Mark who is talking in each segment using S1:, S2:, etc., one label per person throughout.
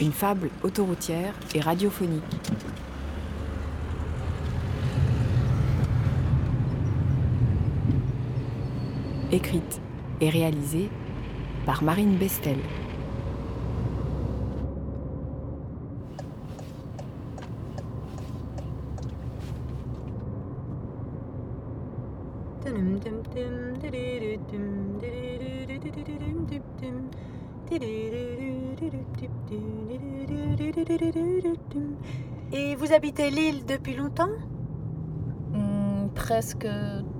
S1: Une fable autoroutière et radiophonique. Écrite et réalisée par Marine Bestel.
S2: Presque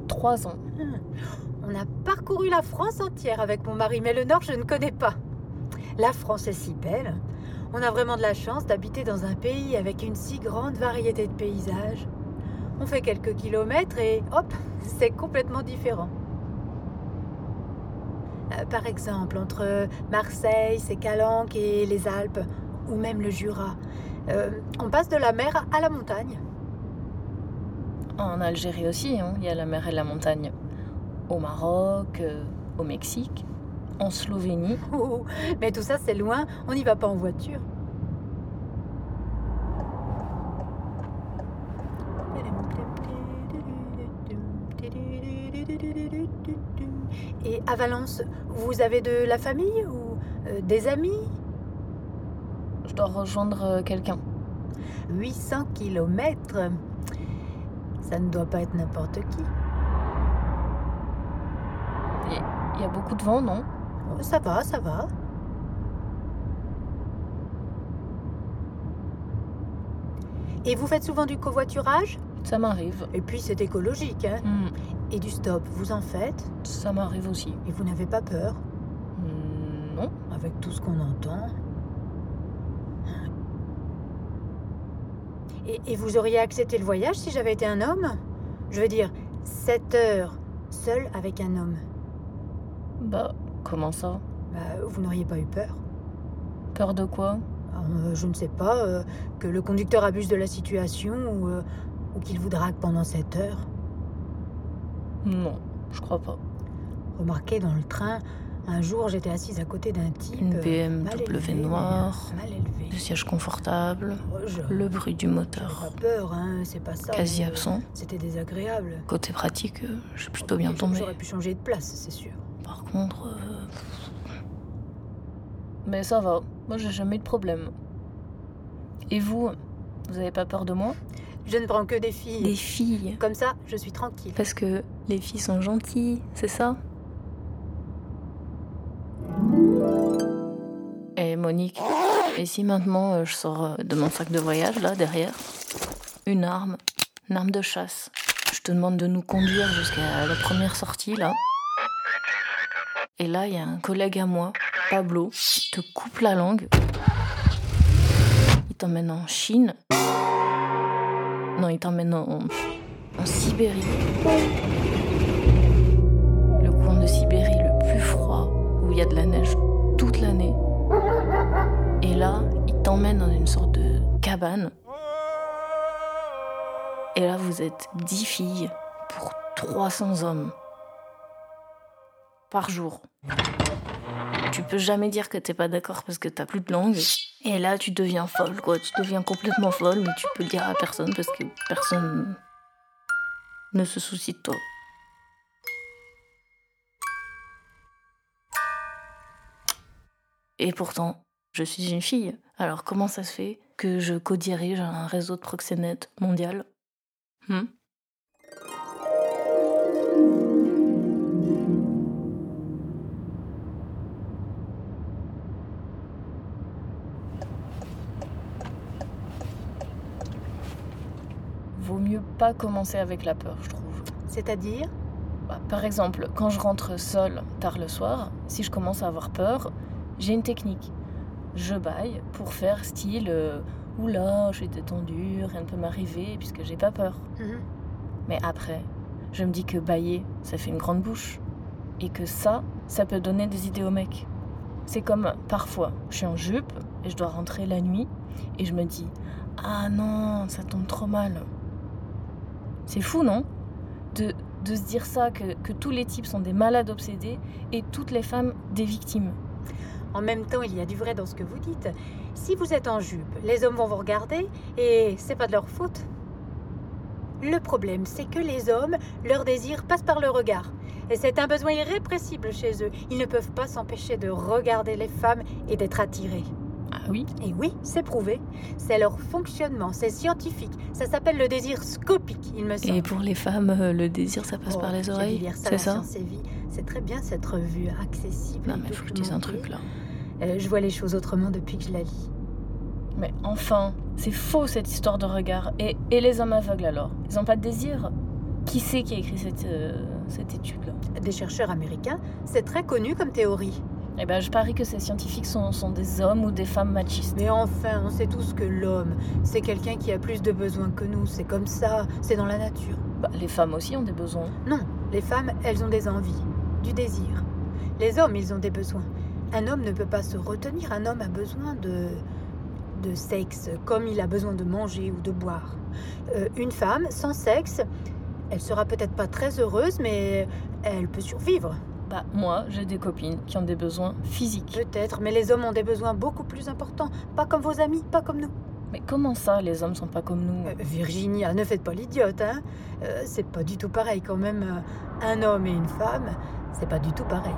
S2: trois ans.
S3: On a parcouru la France entière avec mon mari, mais le Nord, je ne connais pas. La France est si belle. On a vraiment de la chance d'habiter dans un pays avec une si grande variété de paysages. On fait quelques kilomètres et hop, c'est complètement différent. Euh, Par exemple, entre Marseille, ses calanques et les Alpes, ou même le Jura, euh, on passe de la mer à la montagne.
S2: En Algérie aussi, hein, il y a la mer et la montagne. Au Maroc, euh, au Mexique, en Slovénie.
S3: Oh, mais tout ça, c'est loin, on n'y va pas en voiture. Et à Valence, vous avez de la famille ou euh, des amis?
S2: Je dois rejoindre euh, quelqu'un.
S3: 800 kilomètres. Ça ne doit pas être n'importe qui.
S2: Il y a beaucoup de vent, non?
S3: Oh, Ça va, ça va. Et vous faites souvent du covoiturage?
S2: Ça m'arrive.
S3: Et puis c'est écologique, hein
S2: Hmm,
S3: Et du stop, vous en faites?
S2: Ça m'arrive aussi.
S3: Et vous n'avez pas peur?
S2: Hmm, non.
S3: avec tout ce qu'on entend et, et vous auriez accepté le voyage si j'avais été un homme? Je veux dire, 7 heures, seul avec un homme.
S2: Bah, comment ça?
S3: Bah, vous n'auriez pas eu peur
S2: Peur de quoi?
S3: Euh, Je ne sais pas, euh, que le conducteur abuse de la situation ou, euh, ou qu'il vous drague pendant 7 heures.
S2: Non, je crois pas.
S3: Remarquez, dans le train, un jour j'étais assise à côté d'un type.
S2: Une
S3: euh,
S2: BMW noire.
S3: Élevé.
S2: Le siège confortable,
S3: Oh, je-
S2: le bruit du moteur
S3: pas peur, hein, c'est pas ça.
S2: quasi
S3: euh,
S2: absent.
S3: C'était désagréable.
S2: Côté pratique, euh, j'ai plutôt bien tombé.
S3: J'aurais pu changer de place, c'est sûr.
S2: Par contre. euh, Mais ça va, moi j'ai jamais eu de problème. Et vous Vous avez pas peur de moi?
S3: Je ne prends que des filles.
S2: Des filles
S3: Comme ça, je suis tranquille.
S2: Parce que les filles sont gentilles, c'est ça? Et si maintenant euh, je sors euh, de mon sac de voyage là derrière une arme, une arme de chasse. Je te demande de nous conduire jusqu'à la première sortie là. Et là, il y a un collègue à moi, Pablo, qui te coupe la langue. Il t'emmène en Chine. Non, il t'emmène en, en Sibérie. Le coin de Sibérie le plus froid, où il y a de la neige t'emmène dans une sorte de cabane. Et là, vous êtes 10 filles pour 300 hommes. Par jour. Tu peux jamais dire que t'es pas d'accord parce que t'as plus de langue. Et là, tu deviens folle, quoi. Tu deviens complètement folle, mais tu peux le dire à personne parce que personne ne se soucie de toi. Et pourtant, je suis une fille. Alors comment ça se fait que je co-dirige un réseau de proxénètes mondial? Hmm? Vaut mieux pas commencer avec la peur, je trouve.
S3: C'est-à-dire?
S2: Bah, par exemple, quand je rentre seule tard le soir, si je commence à avoir peur, j'ai une technique. Je baille pour faire style euh, Oula, je suis détendue, rien ne peut m'arriver puisque j'ai pas peur.
S3: Mhm.
S2: Mais après, je me dis que bailler, ça fait une grande bouche. Et que ça, ça peut donner des idées au mec. C'est comme parfois, je suis en jupe et je dois rentrer la nuit et je me dis Ah non, ça tombe trop mal. C'est fou, non? De, de se dire ça, que, que tous les types sont des malades obsédés et toutes les femmes des victimes.
S3: En même temps, il y a du vrai dans ce que vous dites. Si vous êtes en jupe, les hommes vont vous regarder et c'est pas de leur faute. Le problème, c'est que les hommes, leur désir passe par le regard. Et c'est un besoin irrépressible chez eux. Ils ne peuvent pas s'empêcher de regarder les femmes et d'être attirés.
S2: Ah oui?
S3: Et oui, c'est prouvé. C'est leur fonctionnement, c'est scientifique. Ça s'appelle le désir scopique, il me semble.
S2: Et pour les femmes, euh, le désir, ça passe
S3: Oh,
S2: par les
S3: j'ai dû
S2: oreilles? C'est ça?
S3: C'est très bien cette revue accessible.
S2: Non mais faut que je dise un truc là.
S3: Euh, je vois les choses autrement depuis que je la lis.
S2: Mais enfin, c'est faux cette histoire de regard. Et, et les hommes aveugles alors? Ils n'ont pas de désir? Qui c'est qui a écrit cette, euh, cette étude-là?
S3: Des chercheurs américains, c'est très connu comme théorie.
S2: Eh ben, je parie que ces scientifiques sont, sont des hommes ou des femmes machistes.
S3: Mais enfin, on sait tous que l'homme, c'est quelqu'un qui a plus de besoins que nous. C'est comme ça, c'est dans la nature.
S2: Bah, les femmes aussi ont des besoins.
S3: Non, les femmes, elles ont des envies, du désir. Les hommes, ils ont des besoins. Un homme ne peut pas se retenir. Un homme a besoin de, de sexe, comme il a besoin de manger ou de boire. Euh, une femme, sans sexe, elle sera peut-être pas très heureuse, mais elle peut survivre.
S2: Bah, moi, j'ai des copines qui ont des besoins physiques.
S3: Peut-être, mais les hommes ont des besoins beaucoup plus importants. Pas comme vos amis, pas comme nous.
S2: Mais comment ça, les hommes sont pas comme nous?
S3: Euh, Virginia, ne faites pas l'idiote, hein. Euh, c'est pas du tout pareil quand même. euh, Un homme et une femme, c'est pas du tout pareil.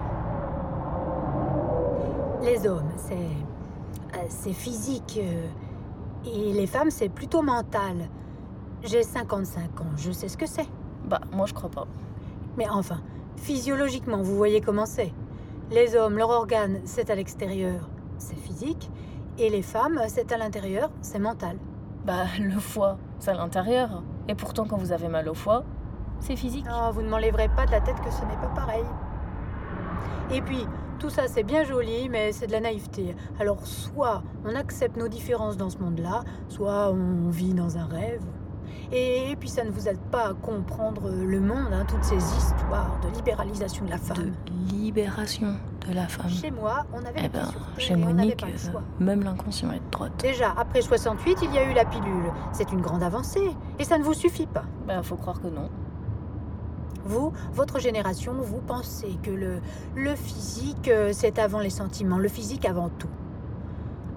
S3: Les hommes, c'est euh, c'est physique euh, et les femmes, c'est plutôt mental. J'ai 55 ans, je sais ce que c'est.
S2: Bah, moi, je crois pas.
S3: Mais enfin, physiologiquement, vous voyez comment c'est. Les hommes, leur organe, c'est à l'extérieur, c'est physique, et les femmes, c'est à l'intérieur, c'est mental.
S2: Bah, le foie, c'est à l'intérieur. Et pourtant, quand vous avez mal au foie, c'est physique.
S3: Oh, vous ne m'enlèverez pas de la tête que ce n'est pas pareil. Et puis, tout ça c'est bien joli, mais c'est de la naïveté. Alors, soit on accepte nos différences dans ce monde-là, soit on vit dans un rêve. Et, puis, ça ne vous aide pas à comprendre le monde, hein, toutes ces histoires de libéralisation de la
S2: De
S3: femme.
S2: libération de la femme.
S3: Chez moi, on avait
S2: Eh ben, chez
S3: on
S2: Monique,
S3: pas le
S2: euh,
S3: choix.
S2: même l'inconscient est de droite.
S3: Déjà, après 68, il y a eu la pilule. C'est une grande avancée. Et ça ne vous suffit pas.
S2: Bah, faut croire que non.
S3: Vous, votre génération, vous pensez que le, le physique, euh, c'est avant les sentiments, le physique avant tout.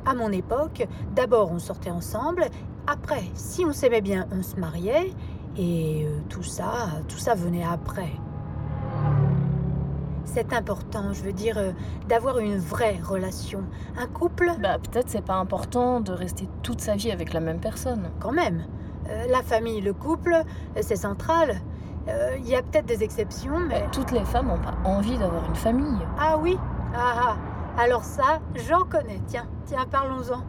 S3: À mon époque, d'abord on sortait ensemble, après, si on s'aimait bien, on se mariait, et euh, tout ça, tout ça venait après. C'est important, je veux dire, euh, d'avoir une vraie relation. Un couple,
S2: Bah, peut-être c'est pas important de rester toute sa vie avec la même personne.
S3: quand même. Euh, la famille, le couple, c'est central. Euh, Il y a peut-être des exceptions, mais...
S2: Toutes les femmes n'ont pas envie d'avoir une famille.
S3: Ah oui Ah ah Alors ça, j'en connais. Tiens, tiens, parlons-en.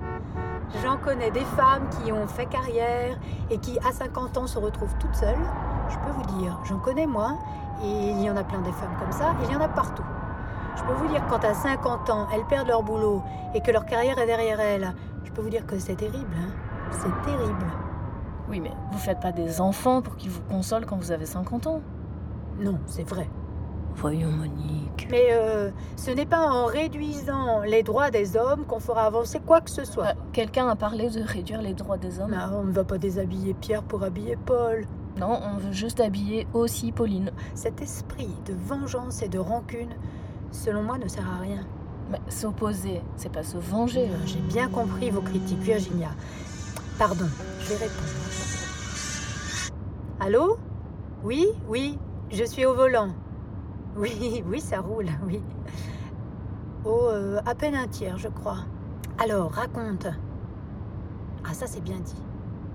S3: J'en connais des femmes qui ont fait carrière et qui, à 50 ans, se retrouvent toutes seules. Je peux vous dire, j'en connais moi, et il y en a plein des femmes comme ça, il y en a partout. Je peux vous dire, quand à 50 ans, elles perdent leur boulot et que leur carrière est derrière elles, je peux vous dire que c'est terrible. hein. C'est terrible.
S2: Oui, mais vous faites pas des enfants pour qu'ils vous consolent quand vous avez 50 ans.
S3: Non, c'est vrai.
S2: Voyons, Monique.
S3: Mais euh, ce n'est pas en réduisant les droits des hommes qu'on fera avancer quoi que ce soit.
S2: Euh, Quelqu'un a parlé de réduire les droits des hommes
S3: Non, on ne va pas déshabiller Pierre pour habiller Paul.
S2: Non, on veut juste habiller aussi Pauline.
S3: Cet esprit de vengeance et de rancune, selon moi, ne sert à rien.
S2: Mais s'opposer, c'est pas se venger.
S3: J'ai bien compris vos critiques, Virginia. Pardon, je vais répondre. Allô? Oui, oui, je suis au volant. Oui, oui, ça roule, oui. Oh, euh, à peine un tiers, je crois. Alors, raconte. Ah, ça, c'est bien dit.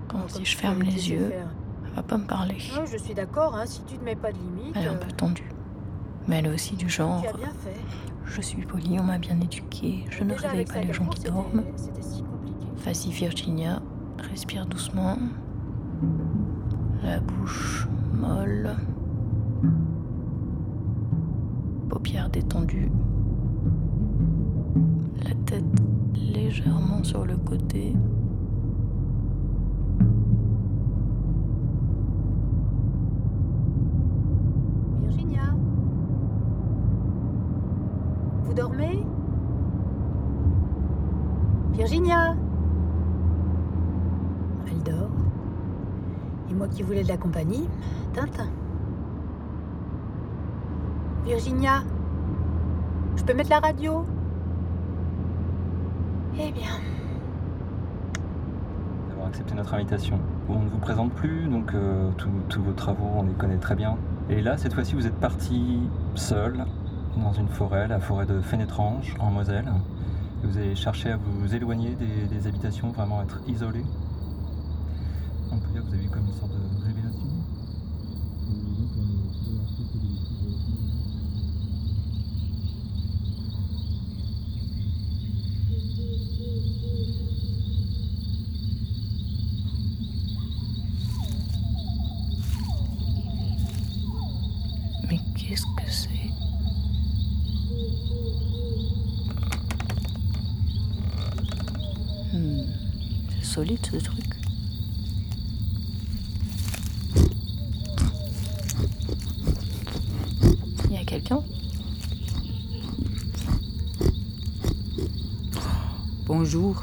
S2: Quand si je ferme les yeux,
S3: faire.
S2: elle va pas me parler.
S3: Je suis d'accord, hein, si tu ne mets pas de limite.
S2: Elle est un
S3: euh,
S2: peu tendue. Mais elle est aussi du genre.
S3: Tu as bien fait.
S2: Je suis polie, on m'a bien éduquée. Je ne
S3: Déjà,
S2: réveille pas les gens qui dorment. Vas-y, Virginia, respire doucement. La bouche molle. Paupières détendues. La tête légèrement sur le côté.
S3: Virginia Vous dormez? Virginia Elle dort. Et moi qui voulais de la compagnie, Tintin. Virginia Je peux mettre la radio? Eh bien,
S4: d'avoir accepté notre invitation. On ne vous présente plus, donc euh, tous- vos travaux, on les connaît très bien. Et là, cette fois-ci, vous êtes parti seul dans une forêt, la forêt de Fénétrange, en Moselle. Vous avez cherché à vous éloigner des, des habitations, vraiment être isolé. On peut dire que vous avez eu comme une sorte de révélation?
S2: Mais qu'est-ce que c'est? Hmm, C'est solide ce truc.
S1: Bonjour.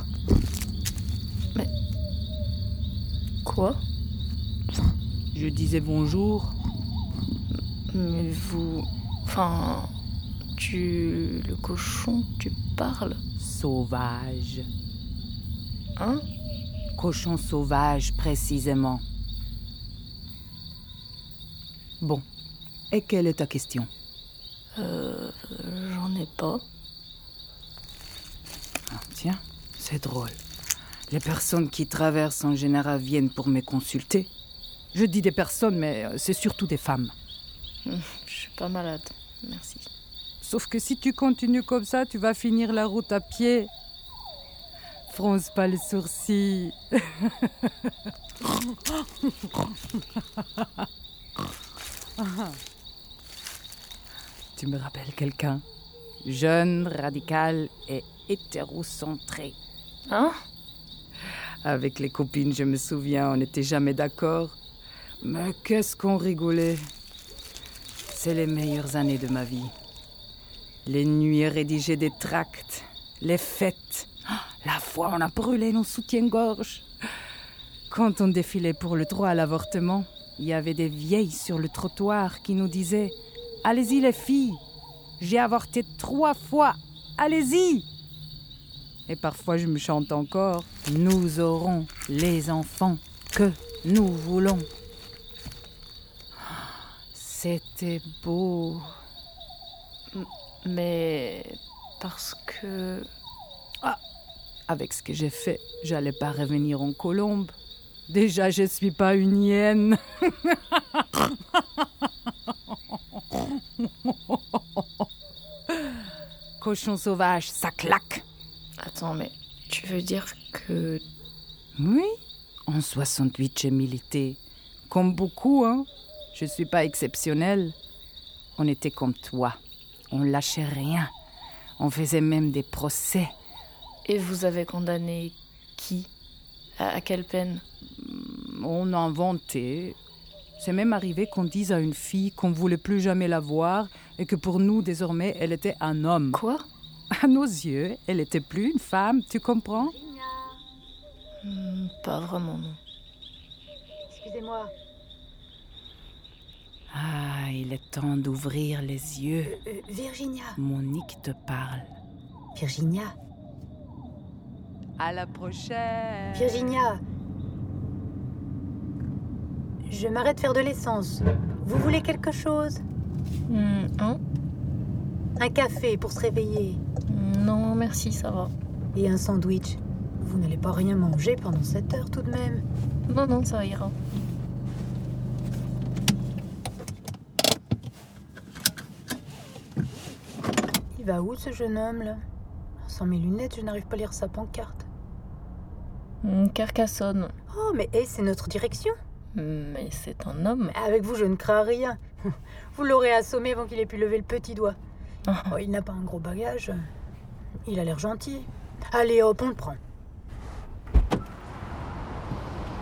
S2: Quoi?
S1: Je disais bonjour.
S2: Mais vous. Enfin. Tu. Le cochon, tu parles?
S1: Sauvage.
S2: Hein?
S1: Cochon sauvage, précisément. Bon. Et quelle est ta question?
S2: Euh. J'en ai pas.
S1: Ah, Tiens, c'est drôle. Les personnes qui traversent en général viennent pour me consulter. Je dis des personnes, mais euh, c'est surtout des femmes.
S2: Je suis pas malade. Merci.
S1: Sauf que si tu continues comme ça, tu vas finir la route à pied. Fronce pas les sourcils. tu me rappelles quelqu'un Jeune, radical et hétérocentré.
S2: Hein?
S1: Avec les copines, je me souviens, on n'était jamais d'accord. Mais qu'est-ce qu'on rigolait C'est les meilleures années de ma vie. Les nuits à rédiger des tracts, les fêtes. Ah, La fois, on a brûlé nos soutiens-gorge. Quand on défilait pour le droit à l'avortement, il y avait des vieilles sur le trottoir qui nous disaient Allez-y, les filles, j'ai avorté trois fois, allez-y Et parfois, je me chante encore Nous aurons les enfants que nous voulons. C'était beau.
S2: Mais. Parce que.
S1: Avec ce que j'ai fait, j'allais pas revenir en colombe. Déjà, je suis pas une hyène. Cochon sauvage, ça claque.
S2: Attends, mais. Tu veux dire que.
S1: Oui, en 68, j'ai milité. Comme beaucoup, hein. Je suis pas exceptionnelle. On était comme toi. On lâchait rien. On faisait même des procès.
S2: Et vous avez condamné qui? À, à quelle peine?
S1: On a inventé. C'est même arrivé qu'on dise à une fille qu'on voulait plus jamais la voir et que pour nous, désormais, elle était un homme.
S2: Quoi?
S1: À nos yeux, elle était plus une femme, tu comprends?
S2: Hmm, Pas vraiment, non.
S3: excusez-moi.
S1: Ah, il est temps d'ouvrir les yeux.
S3: Euh, euh, Virginia.
S1: Monique te parle.
S3: Virginia.
S1: À la prochaine.
S3: Virginia. Je m'arrête de faire de l'essence. Vous voulez quelque chose?
S2: Hmm, hein
S3: Un café pour se réveiller
S2: Non, merci, ça va.
S3: et un sandwich. Vous n'allez pas rien manger pendant cette heure tout de même.
S2: Non, non, ça ira.
S3: Il va où ce jeune homme là? Sans mes lunettes, je n'arrive pas à lire sa pancarte.
S2: Hmm, Carcassonne.
S3: Oh, mais hey, c'est notre direction.
S2: Mais c'est un homme.
S3: Avec vous, je ne crains rien. Vous l'aurez assommé avant qu'il ait pu lever le petit doigt.
S2: Ah,
S3: Oh, il n'a pas un gros bagage. Il a l'air gentil. Allez, hop, on le prend.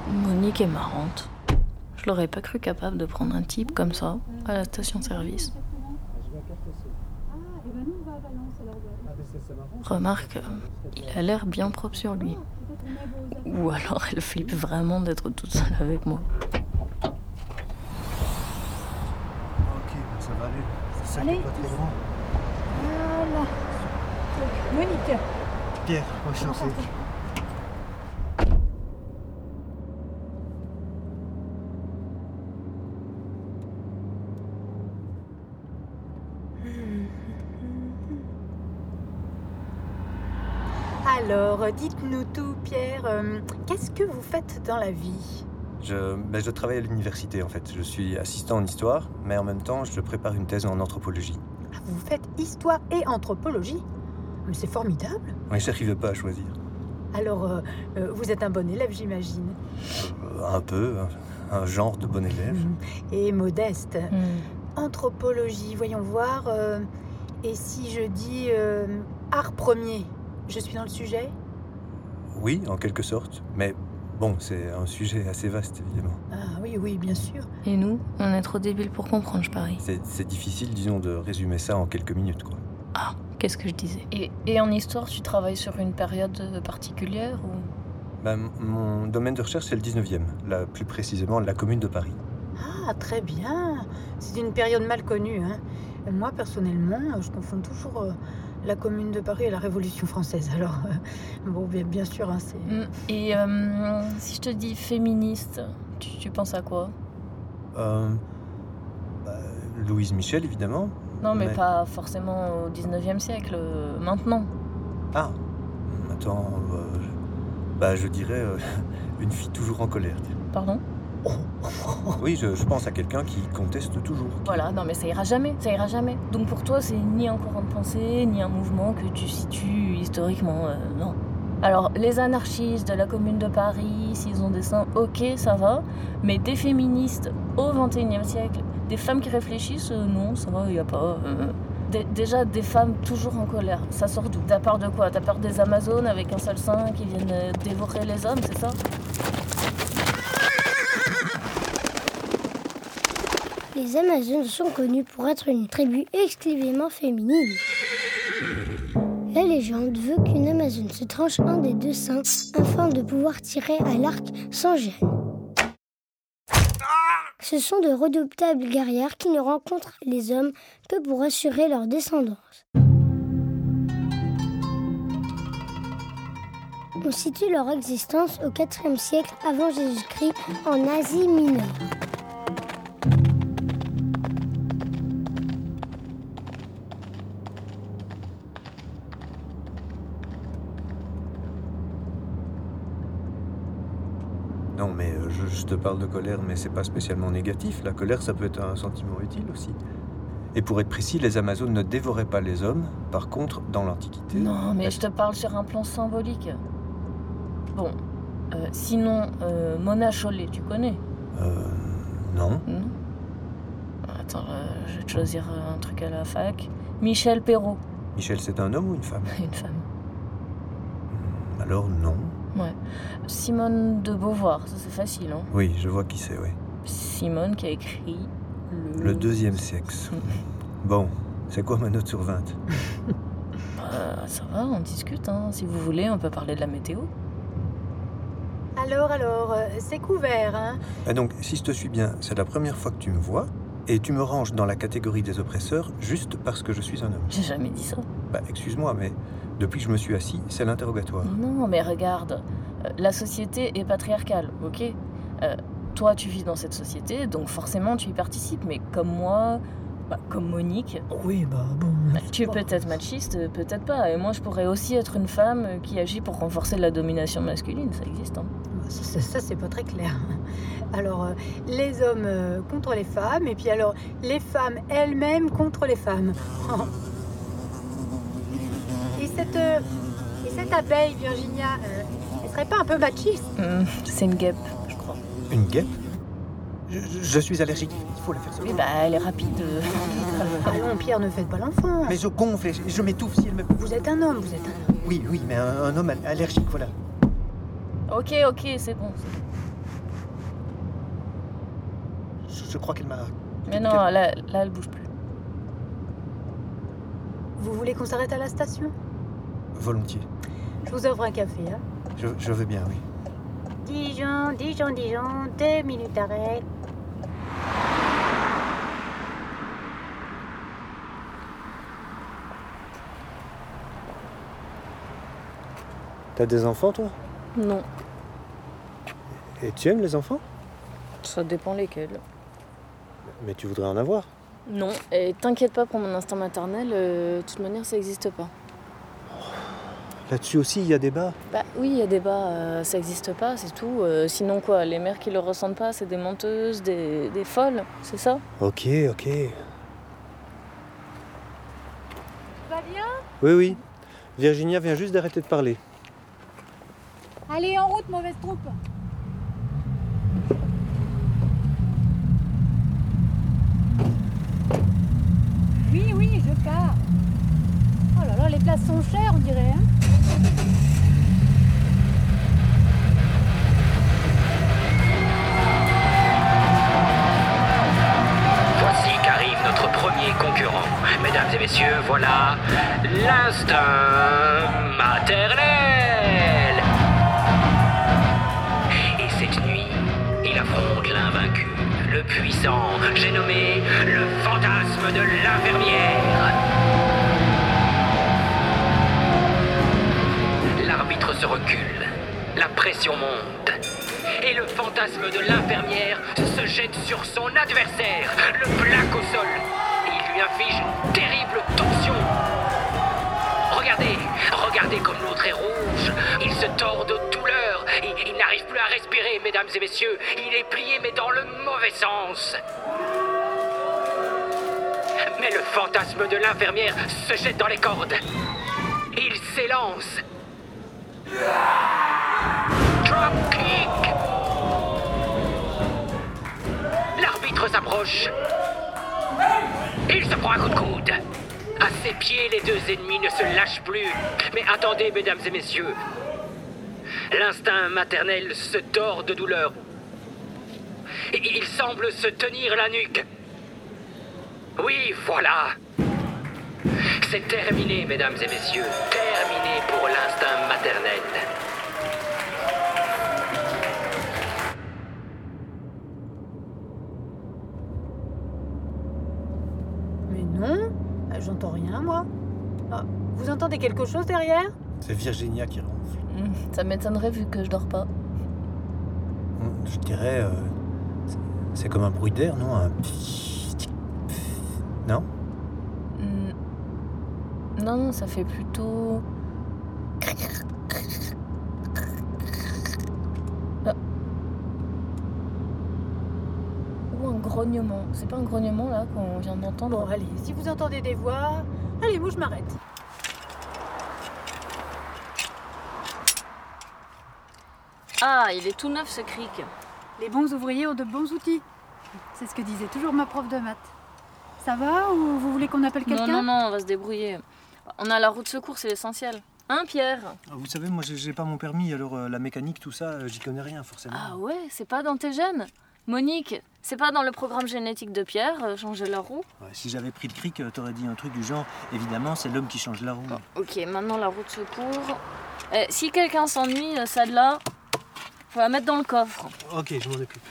S2: Monique est marrante. Je l'aurais pas cru capable de prendre un type comme ça à la station-service. Remarque, il a l'air bien propre sur lui. Ou alors elle flippe vraiment d'être toute seule avec moi.
S5: Ok, ça va aller. C'est ça qui est
S3: Allez.
S5: pas grand.
S3: Voilà. Monique,
S5: Pierre, enchanté.
S3: Alors, dites-nous tout, Pierre. euh, Qu'est-ce que vous faites dans la vie?
S6: Je, ben, je travaille à l'université en fait. Je suis assistant en histoire, mais en même temps, je prépare une thèse en anthropologie.
S3: Ah, Vous faites histoire et anthropologie Mais c'est formidable.
S6: Oui, j'arrivais pas à choisir.
S3: Alors, euh, euh, vous êtes un bon élève, j'imagine.
S6: Euh, Un peu, un, genre de bon élève.
S3: Et modeste.
S2: Hmm.
S3: Anthropologie, voyons voir. euh, et si je dis euh, art premier, je suis dans le sujet?
S6: Oui, en quelque sorte. Mais bon, c'est un sujet assez vaste, évidemment.
S3: Ah oui, oui, bien sûr.
S2: Et nous, on est trop débiles pour comprendre, je parie.
S6: C'est difficile, disons, de résumer ça en quelques minutes, quoi.
S2: Ah, qu'est-ce que je disais? Et, et en histoire, tu travailles sur une période particulière ou?
S6: Ben, mon domaine de recherche, c'est le 19e, là, plus précisément la commune de Paris.
S3: Ah, très bien. C'est une période mal connue. Hein. Moi, personnellement, je confonds toujours euh, la Commune de Paris et la Révolution française. Alors, euh, bon, bien, bien sûr, hein, c'est...
S2: Hmm. Et euh, si je te dis féministe, tu, tu penses à quoi?
S6: Euh, bah, Louise Michel, évidemment.
S2: Non, mais
S6: Mais-
S2: pas forcément au 19e siècle, euh, maintenant.
S6: Ah, attends, euh, bah, je dirais euh, une fille toujours en colère.
S2: Pardon?
S6: Oui, je, pense à quelqu'un qui conteste toujours.
S2: Voilà, non mais ça ira jamais, ça ira jamais. Donc pour toi, c'est ni un courant de pensée, ni un mouvement que tu situes historiquement, euh, non. Alors, les anarchistes de la Commune de Paris, s'ils ont des seins, ok, ça va. Mais des féministes au XXIe siècle, des femmes qui réfléchissent, euh, non, ça va, il n'y a pas. euh. Dé- déjà, des femmes toujours en colère, ça sort d'où? T'as peur de quoi? T'as peur des Amazones avec un seul sein qui viennent dévorer les hommes, c'est ça?
S7: Les Amazones sont connues pour être une tribu exclusivement féminine. La légende veut qu'une Amazone se tranche un des deux seins afin de pouvoir tirer à l'arc sans gêne. Ce sont de redoutables guerrières qui ne rencontrent les hommes que pour assurer leur descendance. On situe leur existence au IVe siècle avant Jésus-Christ en Asie mineure.
S6: Je, te parle de colère, mais c'est pas spécialement négatif. La colère, ça peut être un sentiment utile aussi. Et pour être précis, les Amazones ne dévoraient pas les hommes. Par contre, dans l'Antiquité.
S2: Non, mais je te parle sur un plan symbolique. Bon, euh, sinon, euh, Mona Chollet, tu connais?
S6: Euh. Non.
S2: Non Attends, euh, je vais te choisir un truc à la fac. Michel Perrault,
S6: Michel, c'est un homme ou une femme?
S2: Une femme.
S6: Alors, non.
S2: Simone de Beauvoir, ça c'est facile, hein
S6: Oui, je vois qui c'est, oui.
S2: Simone qui a écrit le...
S6: Le deuxième sexe. Bon, c'est quoi ma note sur 20
S2: Euh, ça va, on discute, hein. Si vous voulez, on peut parler de la météo.
S3: Alors, alors, euh, c'est couvert, hein
S6: Et donc, si je te suis bien, c'est la première fois que tu me vois, et tu me ranges dans la catégorie des oppresseurs juste parce que je suis un homme.
S2: J'ai jamais dit ça.
S6: Bah, excuse-moi, mais depuis que je me suis assis, c'est l'interrogatoire.
S2: Non, mais regarde, euh, la société est patriarcale, ok Euh, Toi, tu vis dans cette société, donc forcément, tu y participes. Mais comme moi, bah, comme Monique,
S3: Oui, bah bon...
S2: bah, tu es peut-être machiste, euh, peut-être pas. Et moi, je pourrais aussi être une femme qui agit pour renforcer la domination masculine, ça existe. Hein.
S3: Ça, ça, ça, c'est pas très clair. Alors, euh, les hommes euh, contre les femmes, et puis alors, les femmes elles-mêmes contre les femmes. et, cette, euh, et cette abeille, Virginia, euh, elle serait pas un peu machiste
S2: Hum, c'est une guêpe, je crois.
S6: Une guêpe? Je, suis allergique, il faut la faire
S2: Oui,
S6: sortir.
S2: bah, elle est rapide.
S3: Allons, Pierre, ne faites pas l'enfant.
S6: Mais je gonfle et je, je m'étouffe si elle me...
S3: Vous êtes un homme, vous êtes un homme.
S6: Oui, oui, mais un, un homme allergique, voilà.
S2: ok, ok, c'est bon. c'est bon.
S6: Je, je crois qu'elle m'a...
S2: Mais non, là, là, elle bouge plus.
S3: Vous voulez qu'on s'arrête à la station?
S6: Volontiers.
S3: Je vous offre un café, hein
S6: Je, je veux bien, oui.
S3: Dijon, Dijon, Dijon, deux minutes arrêt.
S6: T'as des enfants, toi?
S2: Non,
S6: Et tu aimes les enfants?
S2: Ça dépend lesquels.
S6: Mais tu voudrais en avoir?
S2: Non, et t'inquiète pas pour mon instinct maternel, euh, de toute manière ça n'existe pas.
S6: Là-dessus aussi, il y a débat.
S2: Bah oui, il y a débat, euh, ça n'existe pas, c'est tout. Euh, sinon quoi, les mères qui le ressentent pas, c'est des menteuses, des, des folles, c'est ça?
S6: Ok, ok.
S3: Va bien?
S6: Oui, oui. Virginia vient juste d'arrêter de parler.
S3: Allez, en route, mauvaise troupe Oui, oui, je pars. Oh là là, les places sont chères, on dirait. Hein?
S8: Voici qu'arrive notre premier concurrent. Mesdames et messieurs, voilà l'instinct maternel. Et cette nuit, il affronte l'invaincu, le puissant, j'ai nommé le fantasme de l'infirmière. La pression monte. Et le fantasme de l'infirmière se jette sur son adversaire, le plaque au sol. Il lui inflige une terrible torsion. Regardez, regardez comme l'autre est rouge. Il se tord de douleur. Il n'arrive plus à respirer, mesdames et messieurs. Il est plié, mais dans le mauvais sens. Mais le fantasme de l'infirmière se jette dans les cordes. Il s'élance. L'arbitre s'approche. Il se prend un coup de coude. À ses pieds, les deux ennemis ne se lâchent plus. Mais attendez, mesdames et messieurs. L'instinct maternel se tord de douleur. Il semble se tenir la nuque. Oui, voilà. C'est terminé, mesdames et messieurs. Terminé pour l'instinct maternel.
S3: Mais non, j'entends rien, moi. Ah, vous entendez quelque chose derrière?
S6: C'est Virginia qui ronfle.
S2: Hmm, Ça m'étonnerait vu que je dors pas.
S6: Je dirais. euh, c'est- comme un bruit d'air, non? Un. Non?
S2: Hmm. Non, non, ça fait plutôt. Ah. Ou un grognement. C'est pas un grognement là qu'on vient d'entendre
S3: Bon, allez, si vous entendez des voix, allez, moi je m'arrête.
S2: Ah, il est tout neuf ce cric.
S3: Les bons ouvriers ont de bons outils. C'est ce que disait toujours ma prof de maths. Ça va ou vous voulez qu'on appelle
S2: Non,
S3: quelqu'un?
S2: non, non, on va se débrouiller. On a la roue de secours, c'est l'essentiel. Hein, Pierre?
S6: Ah, Vous savez, moi j'ai pas mon permis, alors euh, la mécanique, tout ça, euh, j'y connais rien forcément.
S2: Ah ouais, c'est pas dans tes gènes Monique, c'est pas dans le programme génétique de Pierre, euh, changer la roue?
S6: Ouais, si j'avais pris le cric, t'aurais dit un truc du genre évidemment, c'est l'homme qui change la roue.
S2: Ok, maintenant la roue de secours. Eh, si quelqu'un s'ennuie, celle-là, faut la mettre dans le coffre.
S6: Ok, je m'en occupe.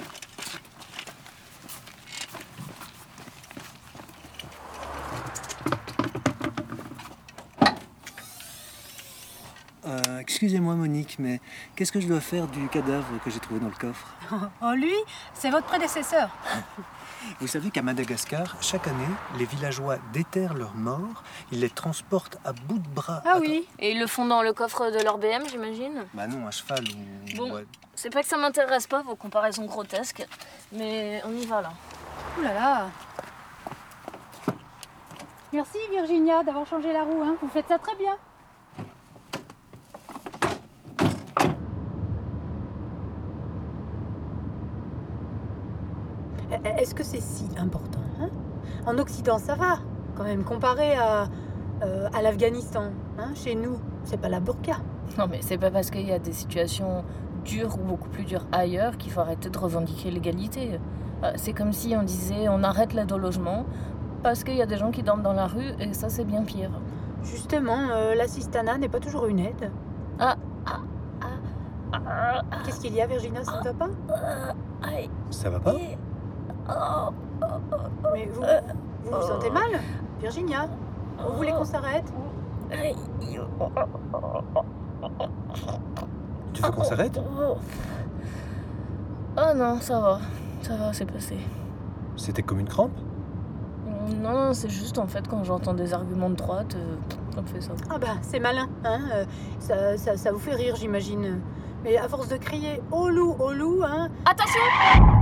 S6: Euh, Excusez-moi Monique, mais qu'est-ce que je dois faire du cadavre que j'ai trouvé dans le coffre?
S3: Oh, lui, c'est votre prédécesseur.
S6: Vous savez qu'à Madagascar, chaque année, les villageois déterrent leurs morts, ils les transportent à bout de bras.
S3: Ah oui.
S2: Et ils le font dans le coffre de leur BM, j'imagine?
S6: Bah non, à cheval ou...
S2: Bon.
S6: ouais.
S2: C'est pas que ça m'intéresse pas, vos comparaisons grotesques, mais on y va là.
S3: Ouh là là. Merci Virginia d'avoir changé la roue. Hein. Vous faites ça très bien. Est-ce que c'est si important hein? En Occident, ça va, quand même, comparé à, euh, à l'Afghanistan. hein. Chez nous, c'est pas la burqa.
S2: Non, mais c'est pas parce qu'il y a des situations dures ou beaucoup plus dures ailleurs qu'il faut arrêter de revendiquer l'égalité. Euh, C'est comme si on disait on arrête l'aide au logement parce qu'il y a des gens qui dorment dans la rue et ça c'est bien pire.
S3: Justement, euh, l'assistanat n'est pas toujours une aide.
S2: Ah,
S3: Qu'est-ce qu'il y a, Virginia? Ça ne va pas?
S2: Aïe,
S6: Ça va pas?
S3: Mais vous, vous vous sentez mal Virginia Vous voulez qu'on s'arrête
S6: Tu veux qu'on s'arrête
S9: Oh. oh non, ça va. Ça va, c'est passé.
S6: C'était comme une crampe
S9: Non, non, c'est juste en fait quand j'entends des arguments de droite, euh, ça me fait ça.
S3: Ah bah, c'est malin, hein euh, ça, ça, ça vous fait rire, j'imagine. Mais à force de crier au loup, au loup, hein
S9: Attention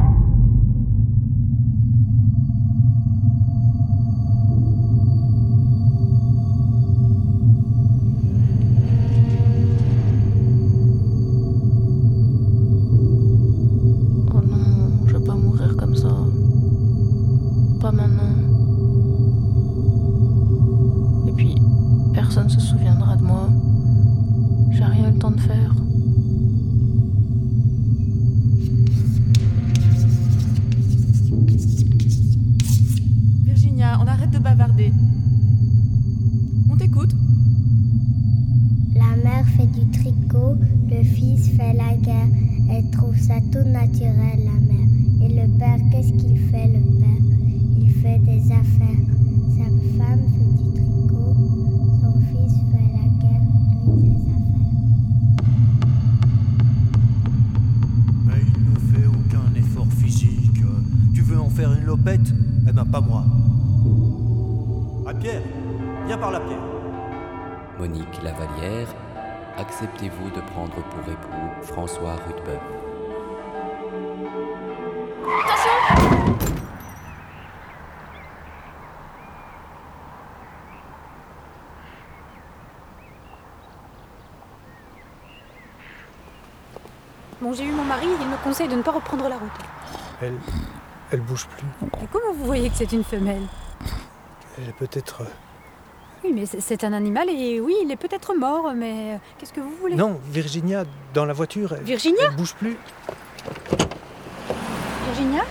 S10: fils fait la guerre. Elle trouve ça tout naturel, la mère. Et le père, qu'est-ce qu'il fait, le père? Il fait des affaires. Sa femme fait du tricot, son fils fait la guerre, lui des affaires.
S11: Mais il ne fait aucun effort physique. Tu veux en faire une lopette? Eh ben pas moi. Ah Pierre, viens par là Pierre.
S12: Monique Lavalière, acceptez-vous de prendre pour époux François Rudebeuf
S3: Bon, j'ai eu mon mari, il me conseille de ne pas reprendre la route.
S6: Elle. Elle bouge plus.
S3: Et comment vous voyez que c'est une femelle?
S6: Elle est peut-être.
S3: Oui, mais c'est- un animal et oui, il est peut-être mort, mais euh, qu'est-ce que vous voulez?
S6: Non, Virginia, dans la voiture, elle,
S3: Virginia?
S6: elle bouge plus.
S3: Virginia?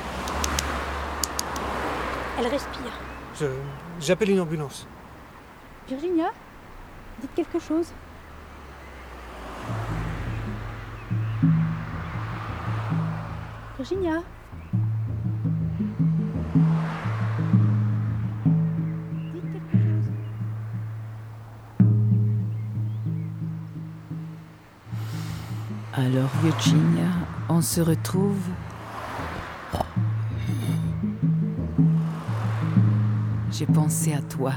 S3: Elle respire.
S6: Je- J'appelle une ambulance.
S3: Virginia? Dites quelque chose. Virginia?
S1: Alors Virginia, on se retrouve. J'ai pensé à toi.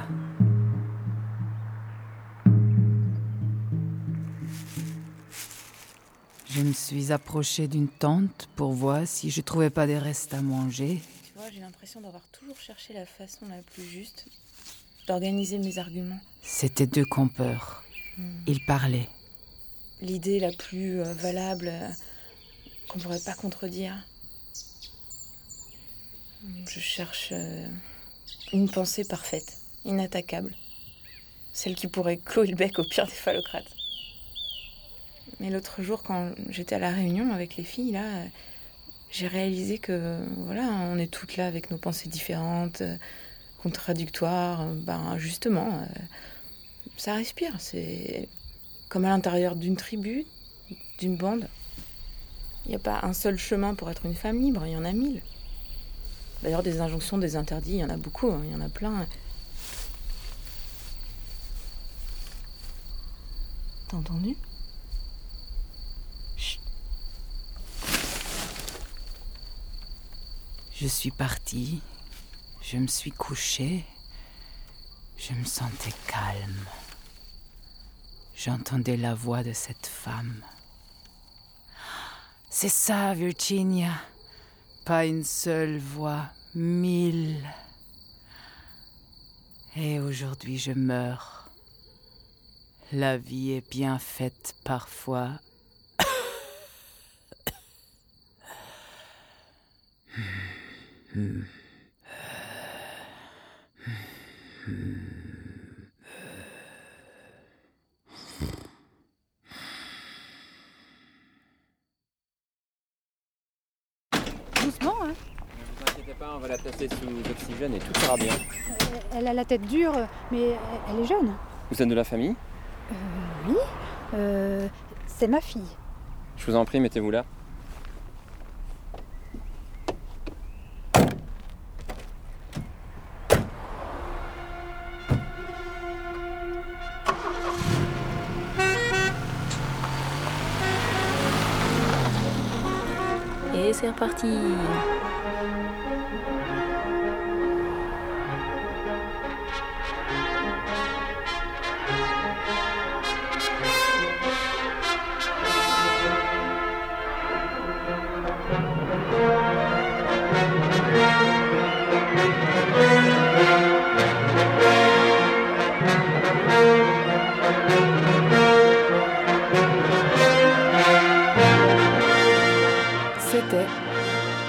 S1: Je me suis approchée d'une tente pour voir si je trouvais pas des restes à manger.
S9: Tu vois, j'ai l'impression d'avoir toujours cherché la façon la plus juste d'organiser mes arguments.
S1: C'était deux campeurs. Ils parlaient.
S9: L'idée la plus euh, valable euh, qu'on pourrait pas contredire. Je cherche euh, une pensée parfaite, inattaquable. Celle qui pourrait clouer le bec au pire des phallocrates. Mais l'autre jour, quand j'étais à la réunion avec les filles, là, j'ai réalisé que, voilà, on est toutes là avec nos pensées différentes, contradictoires. Ben, justement, ça respire. C'est comme à l'intérieur d'une tribu, d'une bande. Il n'y a pas un seul chemin pour être une femme libre, il y en a mille. D'ailleurs, des injonctions, des interdits, il y en a beaucoup, hein, il y en a plein. T'as entendu? Chut.
S1: Je suis partie. Je me suis couchée. Je me sentais calme. J'entendais la voix de cette femme. C'est ça, Virginia. Pas une seule voix, mille. Et aujourd'hui, je meurs. La vie est bien faite parfois.
S12: on va la placer sous oxygène et tout ira bien.
S3: Elle a la tête dure, mais elle est jeune.
S12: Vous êtes de la famille?
S3: Euh, Oui. Euh, c'est ma fille.
S12: Je vous en prie, mettez-vous là.
S2: Et c'est reparti
S13: c'était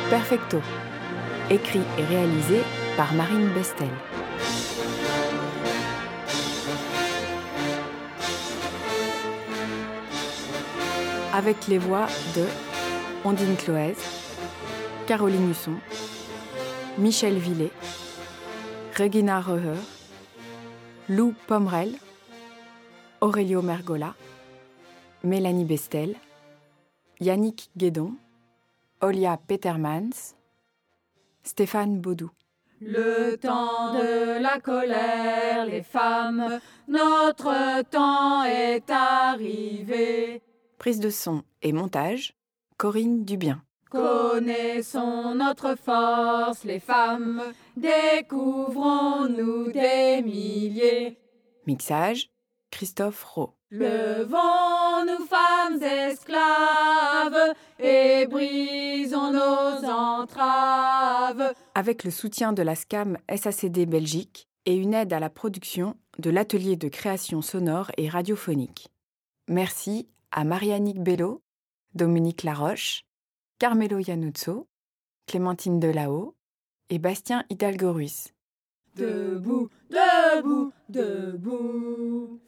S13: Perfecto, écrit et réalisé par Marine Bestel. Avec les voix de Ondine Cloès, Caroline Husson, Michel Villet, Regina Reher, Lou Pomerel, Aurelio Mergola, Mélanie Bestel, Yannick Guédon, Olia Petermans, Stéphane Baudou.
S14: Le temps de la colère, les femmes, notre temps est arrivé.
S13: Prise de son et montage, Corinne Dubien.
S14: Connaissons notre force, les femmes, découvrons-nous des milliers.
S13: Mixage, Christophe Rowe.
S14: Levons-nous, femmes esclaves, et brisons nos entraves.
S13: Avec le soutien de la SCAM SACD Belgique et une aide à la production de l'atelier de création sonore et radiophonique. Merci à Marianique Bello, Dominique Laroche, Carmelo Iannuzzo, Clémentine Delao et Bastien Hidalgo Ruiz.
S14: Debout, debout, debout.